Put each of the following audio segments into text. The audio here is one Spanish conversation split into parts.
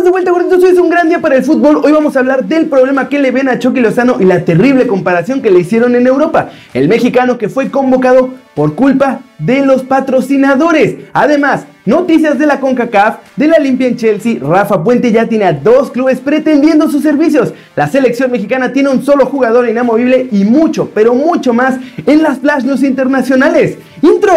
De vuelta, gorditos. Hoy es un gran día para el fútbol. Hoy vamos a hablar del problema que le ven a Chucky Lozano y la terrible comparación que le hicieron en Europa. El mexicano que fue convocado por culpa de los patrocinadores. Además, noticias de la CONCACAF, de la limpia en Chelsea. Rafa Puente ya tiene a dos clubes pretendiendo sus servicios. La selección mexicana tiene un solo jugador inamovible y mucho, pero mucho más en las flash news internacionales. Intro.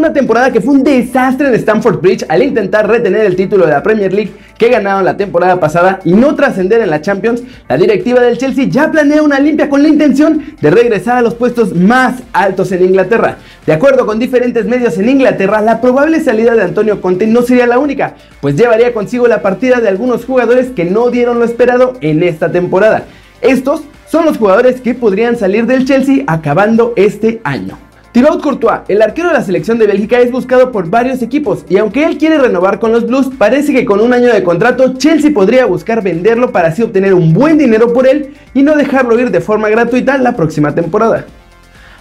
Una temporada que fue un desastre en Stamford Bridge al intentar retener el título de la Premier League que ganaron la temporada pasada y no trascender en la Champions, la directiva del Chelsea ya planea una limpia con la intención de regresar a los puestos más altos en Inglaterra. De acuerdo con diferentes medios en Inglaterra, la probable salida de Antonio Conte no sería la única, pues llevaría consigo la partida de algunos jugadores que no dieron lo esperado en esta temporada. Estos son los jugadores que podrían salir del Chelsea acabando este año. Thibaut Courtois, el arquero de la selección de Bélgica, es buscado por varios equipos y aunque él quiere renovar con los Blues, parece que con un año de contrato Chelsea podría buscar venderlo para así obtener un buen dinero por él y no dejarlo ir de forma gratuita la próxima temporada.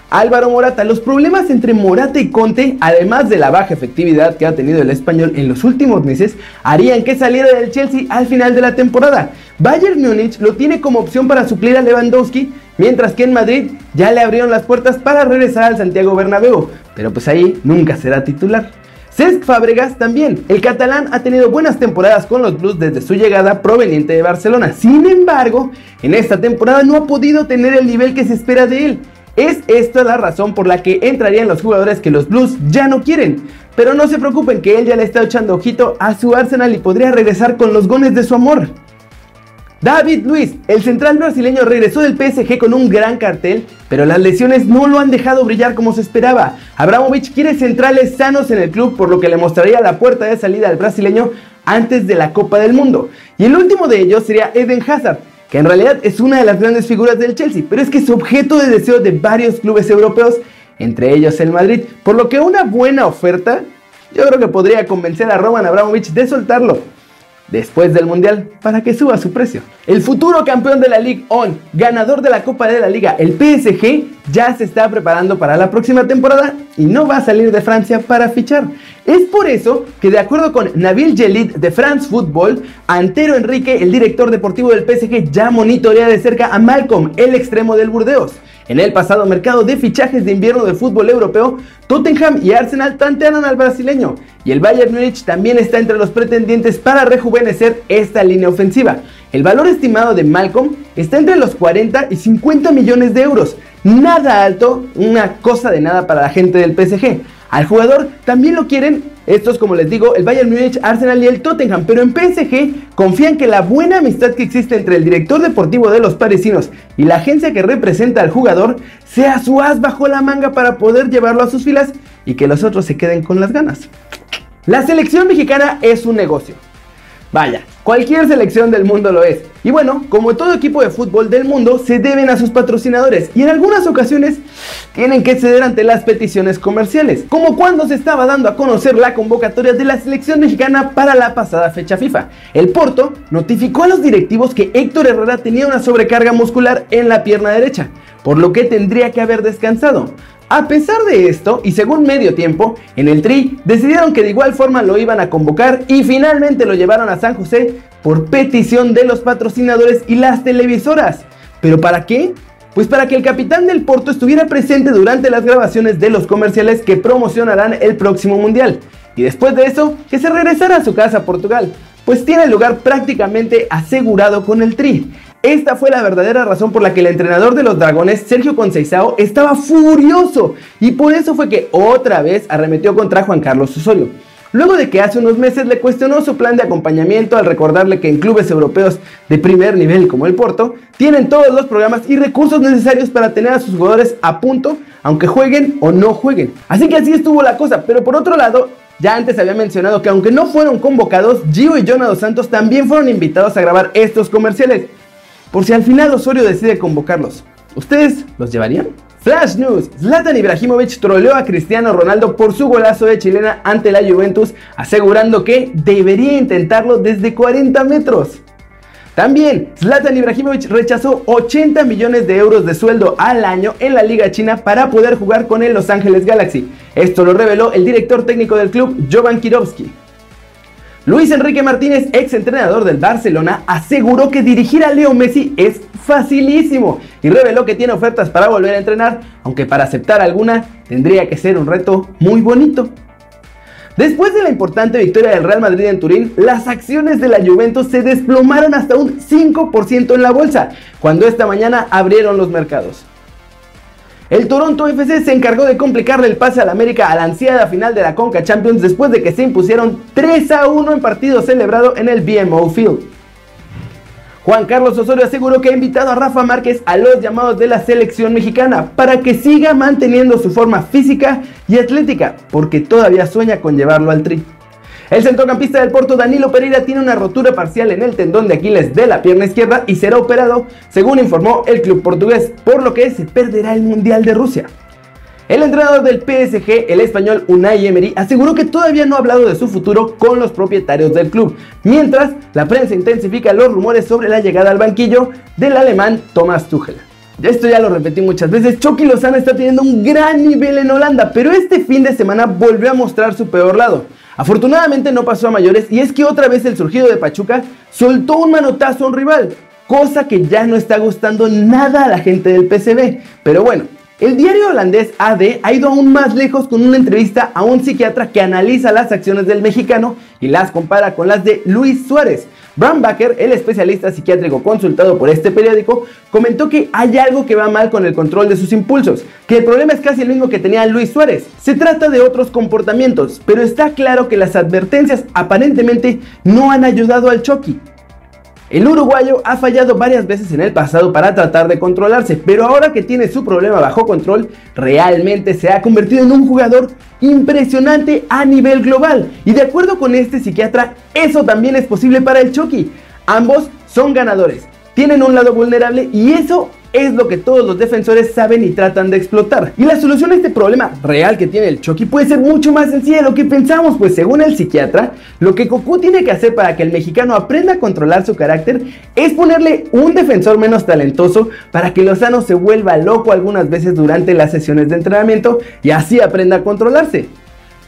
Álvaro Morata, los problemas entre Morata y Conte, además de la baja efectividad que ha tenido el español en los últimos meses, harían que saliera del Chelsea al final de la temporada. Bayern Múnich lo tiene como opción para suplir a Lewandowski, mientras que en Madrid ya le abrieron las puertas para regresar al Santiago Bernabéu, pero pues ahí nunca será titular. Cesc Fábregas también. El catalán ha tenido buenas temporadas con los Blues desde su llegada proveniente de Barcelona. Sin embargo, en esta temporada no ha podido tener el nivel que se espera de él. Es esta la razón por la que entrarían los jugadores que los Blues ya no quieren. Pero no se preocupen que él ya le está echando ojito a su Arsenal y podría regresar con los gones de su amor. David Luis, el central brasileño regresó del PSG con un gran cartel, pero las lesiones no lo han dejado brillar como se esperaba. Abramovich quiere centrales sanos en el club, por lo que le mostraría la puerta de salida al brasileño antes de la Copa del Mundo. Y el último de ellos sería Eden Hazard, que en realidad es una de las grandes figuras del Chelsea, pero es que es objeto de deseo de varios clubes europeos, entre ellos el Madrid, por lo que una buena oferta yo creo que podría convencer a Roman Abramovich de soltarlo después del Mundial para que suba su precio. El futuro campeón de la Ligue On, ganador de la Copa de la Liga, el PSG, ya se está preparando para la próxima temporada y no va a salir de Francia para fichar. Es por eso que de acuerdo con Nabil Jelit de France Football, Antero Enrique, el director deportivo del PSG, ya monitorea de cerca a Malcolm, el extremo del Burdeos. En el pasado mercado de fichajes de invierno de fútbol europeo, Tottenham y Arsenal tantearon al brasileño y el Bayern Múnich también está entre los pretendientes para rejuvenecer esta línea ofensiva. El valor estimado de Malcolm está entre los 40 y 50 millones de euros. Nada alto, una cosa de nada para la gente del PSG. Al jugador también lo quieren estos, como les digo, el Bayern Múnich, Arsenal y el Tottenham. Pero en PSG confían que la buena amistad que existe entre el director deportivo de los parisinos y la agencia que representa al jugador sea su as bajo la manga para poder llevarlo a sus filas y que los otros se queden con las ganas. La selección mexicana es un negocio. Vaya, cualquier selección del mundo lo es. Y bueno, como todo equipo de fútbol del mundo, se deben a sus patrocinadores y en algunas ocasiones tienen que ceder ante las peticiones comerciales, como cuando se estaba dando a conocer la convocatoria de la selección mexicana para la pasada fecha FIFA. El Porto notificó a los directivos que Héctor Herrera tenía una sobrecarga muscular en la pierna derecha, por lo que tendría que haber descansado. A pesar de esto, y según medio tiempo, en el Tri decidieron que de igual forma lo iban a convocar y finalmente lo llevaron a San José por petición de los patrocinadores y las televisoras. ¿Pero para qué? Pues para que el capitán del Porto estuviera presente durante las grabaciones de los comerciales que promocionarán el próximo Mundial. Y después de eso, que se regresara a su casa a Portugal, pues tiene lugar prácticamente asegurado con el Tri. Esta fue la verdadera razón por la que el entrenador de los Dragones, Sergio Conceizao, estaba furioso y por eso fue que otra vez arremetió contra Juan Carlos Osorio. Luego de que hace unos meses le cuestionó su plan de acompañamiento al recordarle que en clubes europeos de primer nivel como el Porto tienen todos los programas y recursos necesarios para tener a sus jugadores a punto, aunque jueguen o no jueguen. Así que así estuvo la cosa, pero por otro lado, ya antes había mencionado que aunque no fueron convocados, Gio y Jonah dos Santos también fueron invitados a grabar estos comerciales por si al final Osorio decide convocarlos. ¿Ustedes los llevarían? Flash News, Zlatan Ibrahimovic troleó a Cristiano Ronaldo por su golazo de chilena ante la Juventus, asegurando que debería intentarlo desde 40 metros. También, Zlatan Ibrahimovic rechazó 80 millones de euros de sueldo al año en la Liga China para poder jugar con el Los Ángeles Galaxy. Esto lo reveló el director técnico del club, Jovan Kirovsky. Luis Enrique Martínez, ex entrenador del Barcelona, aseguró que dirigir a Leo Messi es facilísimo y reveló que tiene ofertas para volver a entrenar, aunque para aceptar alguna tendría que ser un reto muy bonito. Después de la importante victoria del Real Madrid en Turín, las acciones de la Juventus se desplomaron hasta un 5% en la bolsa, cuando esta mañana abrieron los mercados. El Toronto FC se encargó de complicarle el pase al América a la ansiada final de la Conca Champions después de que se impusieron 3 a 1 en partido celebrado en el BMO Field. Juan Carlos Osorio aseguró que ha invitado a Rafa Márquez a los llamados de la selección mexicana para que siga manteniendo su forma física y atlética, porque todavía sueña con llevarlo al tri. El centrocampista del Porto Danilo Pereira tiene una rotura parcial en el tendón de Aquiles de la pierna izquierda y será operado, según informó el club portugués, por lo que se perderá el Mundial de Rusia. El entrenador del PSG, el español Unai Emery, aseguró que todavía no ha hablado de su futuro con los propietarios del club, mientras la prensa intensifica los rumores sobre la llegada al banquillo del alemán Thomas Tuchel. Esto ya lo repetí muchas veces, Chucky Lozano está teniendo un gran nivel en Holanda, pero este fin de semana volvió a mostrar su peor lado. Afortunadamente no pasó a mayores y es que otra vez el surgido de Pachuca soltó un manotazo a un rival, cosa que ya no está gustando nada a la gente del PCB. Pero bueno, el diario holandés AD ha ido aún más lejos con una entrevista a un psiquiatra que analiza las acciones del mexicano y las compara con las de Luis Suárez. Bram Baker, el especialista psiquiátrico consultado por este periódico, comentó que hay algo que va mal con el control de sus impulsos, que el problema es casi el mismo que tenía Luis Suárez. Se trata de otros comportamientos, pero está claro que las advertencias aparentemente no han ayudado al Chucky. El uruguayo ha fallado varias veces en el pasado para tratar de controlarse, pero ahora que tiene su problema bajo control, realmente se ha convertido en un jugador impresionante a nivel global. Y de acuerdo con este psiquiatra, eso también es posible para el Chucky. Ambos son ganadores, tienen un lado vulnerable y eso es lo que todos los defensores saben y tratan de explotar. Y la solución a este problema real que tiene el Chucky puede ser mucho más sencilla de lo que pensamos, pues según el psiquiatra, lo que Goku tiene que hacer para que el mexicano aprenda a controlar su carácter es ponerle un defensor menos talentoso para que Lozano se vuelva loco algunas veces durante las sesiones de entrenamiento y así aprenda a controlarse.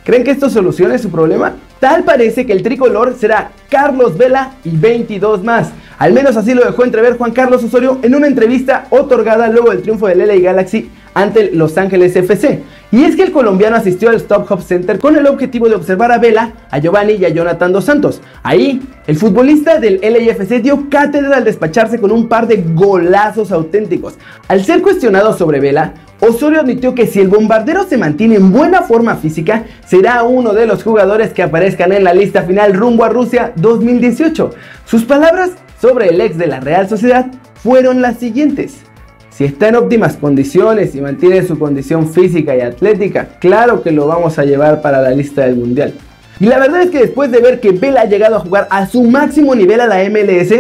¿Creen que esto solucione su problema? Tal parece que el tricolor será Carlos Vela y 22 más. Al menos así lo dejó entrever Juan Carlos Osorio en una entrevista otorgada luego del triunfo del LA Galaxy ante Los Ángeles FC. Y es que el colombiano asistió al Stop Hop Center con el objetivo de observar a Vela, a Giovanni y a Jonathan Dos Santos. Ahí, el futbolista del LAFC dio cátedra al despacharse con un par de golazos auténticos. Al ser cuestionado sobre Vela, Osorio admitió que si el bombardero se mantiene en buena forma física, será uno de los jugadores que aparezcan en la lista final rumbo a Rusia 2018. Sus palabras sobre el ex de la Real Sociedad fueron las siguientes. Si está en óptimas condiciones y mantiene su condición física y atlética, claro que lo vamos a llevar para la lista del Mundial. Y la verdad es que después de ver que Vela ha llegado a jugar a su máximo nivel a la MLS,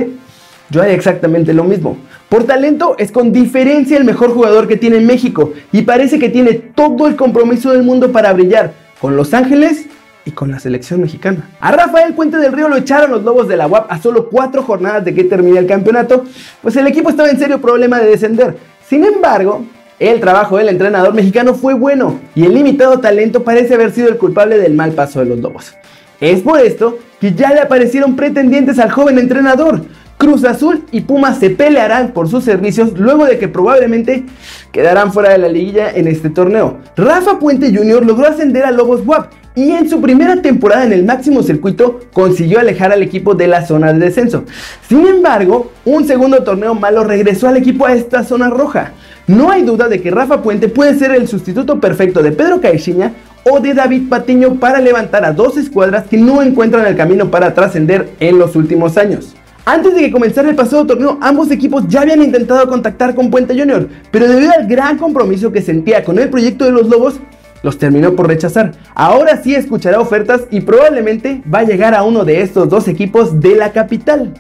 yo haría exactamente lo mismo. Por talento es con diferencia el mejor jugador que tiene México y parece que tiene todo el compromiso del mundo para brillar con Los Ángeles y con la selección mexicana. A Rafael Puente del Río lo echaron los Lobos de la UAP a solo cuatro jornadas de que termine el campeonato, pues el equipo estaba en serio problema de descender. Sin embargo, el trabajo del entrenador mexicano fue bueno y el limitado talento parece haber sido el culpable del mal paso de los Lobos. Es por esto que ya le aparecieron pretendientes al joven entrenador, Cruz Azul y Pumas se pelearán por sus servicios luego de que probablemente quedarán fuera de la liguilla en este torneo. Rafa Puente Jr. logró ascender a Lobos WAP y en su primera temporada en el máximo circuito consiguió alejar al equipo de la zona de descenso. Sin embargo, un segundo torneo malo regresó al equipo a esta zona roja. No hay duda de que Rafa Puente puede ser el sustituto perfecto de Pedro Caixinha o de David Patiño para levantar a dos escuadras que no encuentran el camino para trascender en los últimos años. Antes de que comenzara el pasado torneo, ambos equipos ya habían intentado contactar con Puente Junior, pero debido al gran compromiso que sentía con el proyecto de los Lobos, los terminó por rechazar. Ahora sí escuchará ofertas y probablemente va a llegar a uno de estos dos equipos de la capital.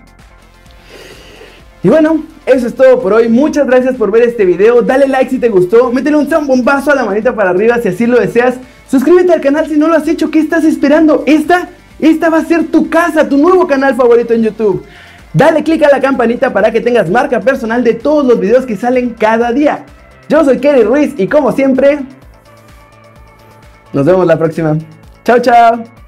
Y bueno, eso es todo por hoy. Muchas gracias por ver este video. Dale like si te gustó. Métele un bombazo a la manita para arriba si así lo deseas. Suscríbete al canal si no lo has hecho. ¿Qué estás esperando? Esta, esta va a ser tu casa, tu nuevo canal favorito en YouTube. Dale click a la campanita para que tengas marca personal de todos los videos que salen cada día. Yo soy Kerry Ruiz y como siempre, nos vemos la próxima. Chao, chao.